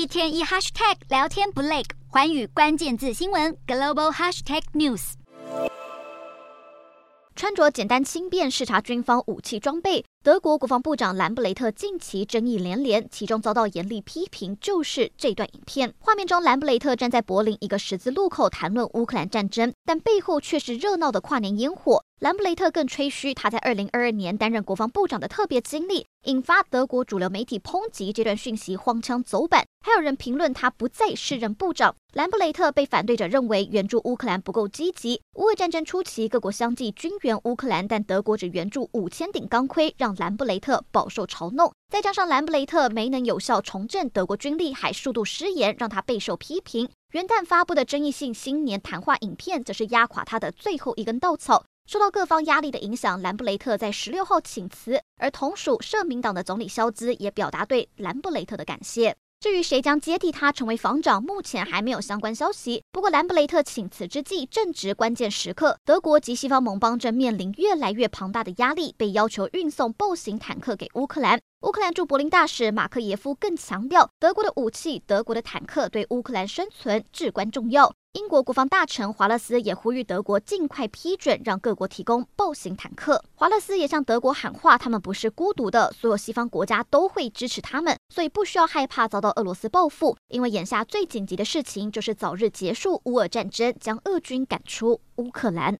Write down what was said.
一天一 hashtag 聊天不累，寰宇关键字新闻 global hashtag news。穿着简单轻便视察军方武器装备，德国国防部长兰布雷特近期争议连连，其中遭到严厉批评就是这段影片。画面中，兰布雷特站在柏林一个十字路口谈论乌克兰战争，但背后却是热闹的跨年烟火。兰布雷特更吹嘘他在二零二二年担任国防部长的特别经历，引发德国主流媒体抨击这段讯息荒腔走板，还有人评论他不再是任部长。兰布雷特被反对者认为援助乌克兰不够积极。乌俄战争初期，各国相继军援乌克兰，但德国只援助五千顶钢盔，让兰布雷特饱受嘲弄。再加上兰布雷特没能有效重振德国军力，还数度失言，让他备受批评。元旦发布的争议性新年谈话影片，则是压垮他的最后一根稻草。受到各方压力的影响，兰布雷特在十六号请辞，而同属社民党的总理肖兹也表达对兰布雷特的感谢。至于谁将接替他成为防长，目前还没有相关消息。不过，兰布雷特请辞之际正值关键时刻，德国及西方盟邦正面临越来越庞大的压力，被要求运送 B 型坦克给乌克兰。乌克兰驻柏林大使马克耶夫更强调，德国的武器、德国的坦克对乌克兰生存至关重要。英国国防大臣华勒斯也呼吁德国尽快批准让各国提供 b 型坦克。华勒斯也向德国喊话，他们不是孤独的，所有西方国家都会支持他们，所以不需要害怕遭到俄罗斯报复，因为眼下最紧急的事情就是早日结束乌俄战争，将俄军赶出乌克兰。